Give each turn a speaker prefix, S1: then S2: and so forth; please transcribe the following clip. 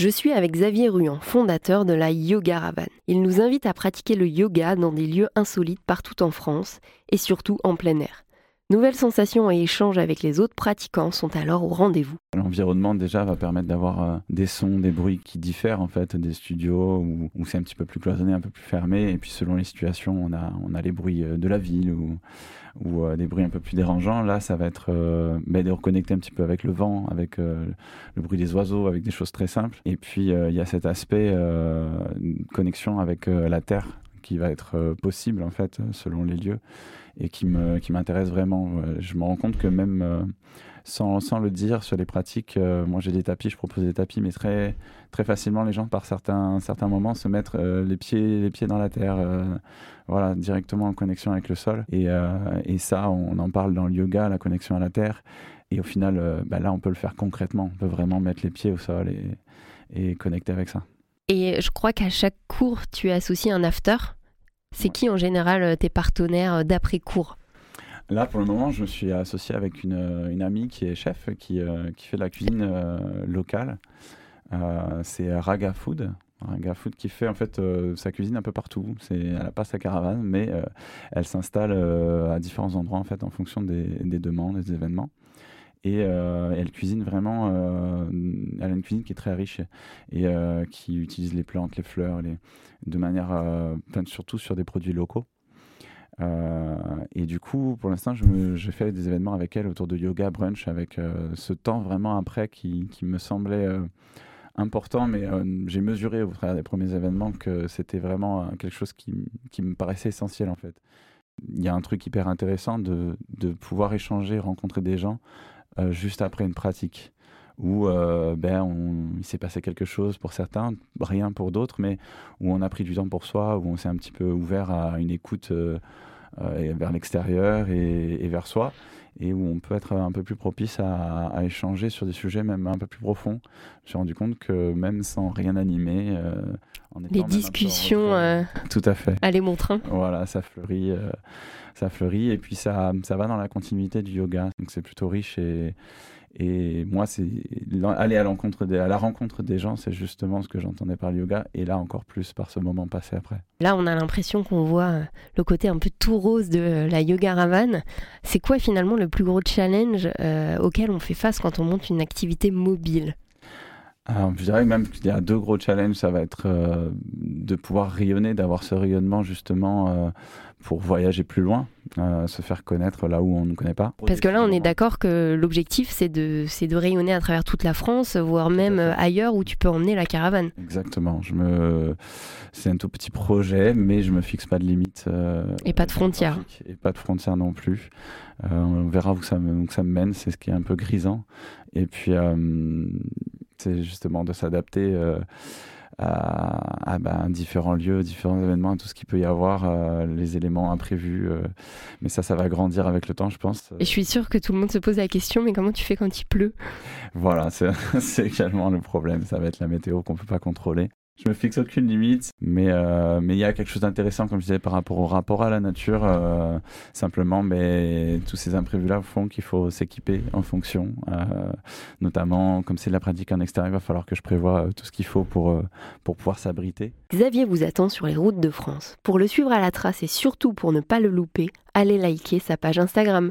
S1: Je suis avec Xavier Ruan, fondateur de la Yoga Ravan. Il nous invite à pratiquer le yoga dans des lieux insolites partout en France et surtout en plein air. Nouvelles sensations et échanges avec les autres pratiquants sont alors au rendez-vous.
S2: L'environnement déjà va permettre d'avoir euh, des sons, des bruits qui diffèrent en fait des studios où, c'est un petit peu plus cloisonné, un peu plus fermé. Et puis selon les situations, on a, les bruits euh, de la ville ou, ou euh, des bruits un peu plus dérangeants. Là, ça va être ben, de reconnecter un petit peu avec le vent, avec le bruit des oiseaux, avec des choses très simples. Et puis il y a cet aspect connexion avec la terre qui va être possible en fait selon les lieux et qui me qui m'intéresse vraiment. Je me rends compte que même euh, sans, sans, le dire sur les pratiques, euh, moi j'ai des tapis, je propose des tapis, mais très très facilement les gens par certains certains moments se mettre euh, les pieds les pieds dans la terre, voilà directement en connexion avec le sol. Et, et, ça, on en parle dans le yoga, la connexion à la terre. Et au final, bah là, on peut le faire concrètement. On peut vraiment mettre les pieds au sol et, et connecter avec ça.
S1: Et je crois qu'à chaque cours, tu associes un after. C'est qui en général euh, tes partenaires euh, d'après-cours
S2: Là, pour le moment, je me suis associé avec une, euh, une amie qui est chef, qui, qui fait de la cuisine locale. c'est Raga Food. Raga Food qui fait en fait sa cuisine un peu partout. C'est, elle n'a pas sa caravane, mais elle s'installe à différents endroits en fait en fonction des, des demandes, des événements. Et elle cuisine vraiment. elle a une cuisine qui est très riche et qui utilise les plantes, les fleurs, de manière, euh, surtout sur des produits locaux. Euh, et du coup, pour l'instant, j'ai fait des événements avec elle autour de yoga brunch, avec euh, ce temps vraiment après qui, me semblait important, mais j'ai mesuré au travers des premiers événements que c'était vraiment quelque chose qui, me paraissait essentiel en fait. Il y a un truc hyper intéressant de pouvoir échanger, rencontrer des gens juste après une pratique où euh, ben, on, il s'est passé quelque chose pour certains, rien pour d'autres, mais où on a pris du temps pour soi, où on s'est un petit peu ouvert à une écoute euh, euh, vers l'extérieur et, vers soi, et où on peut être un peu plus propice à, échanger sur des sujets même un peu plus profonds. Suis rendu compte que même sans rien animer,
S1: en les discussions,
S2: tout à fait,
S1: allez mon train.
S2: Voilà, ça fleurit, ça fleurit, et puis ça, ça va dans la continuité du yoga, donc c'est plutôt riche et et moi, c'est aller à, l'encontre à la rencontre des gens, c'est justement ce que j'entendais par le yoga, et là encore plus par ce moment passé après.
S1: Là, on a l'impression qu'on voit euh, le côté un peu tout rose de euh, la yoga Ravan. C'est quoi finalement le plus gros challenge euh, auquel on fait face quand on monte une activité mobile?
S2: Alors, je dirais même qu'il y a deux gros challenges. Ça va être de pouvoir rayonner, d'avoir ce rayonnement justement pour voyager plus loin, euh, se faire connaître là où on ne connaît pas.
S1: Parce que là, on est d'accord que l'objectif, c'est de, de rayonner à travers toute la France, voire même ailleurs où tu peux emmener la caravane.
S2: Exactement. Je me... C'est un tout petit projet, mais je me fixe pas de limite. Euh,
S1: et pas de frontières.
S2: Et pas de frontières non plus. Euh, on verra où ça, me, où ça me mène, c'est ce qui est un peu grisant. Et puis, c'est justement de s'adapter à, bah, différents lieux, différents événements, tout ce qu'il peut y avoir, euh, les éléments imprévus. Euh. mais ça, ça va grandir avec le temps, je pense.
S1: Et je suis sûre que tout le monde se pose la question, mais comment tu fais quand il pleut?
S2: Voilà, c'est également le problème. Ça va être la météo qu'on ne peut pas contrôler je me fixe aucune limite, mais euh, mais il y a quelque chose d'intéressant, comme je disais, par rapport au rapport à la nature. Euh, simplement, mais tous ces imprévus-là font qu'il faut s'équiper en fonction. Euh, notamment, comme c'est de la pratique en extérieur, il va falloir que je prévoie tout ce qu'il faut pour pour pouvoir s'abriter.
S1: Xavier vous attend sur les routes de France. Pour le suivre à la trace et surtout pour ne pas le louper, allez liker sa page Instagram.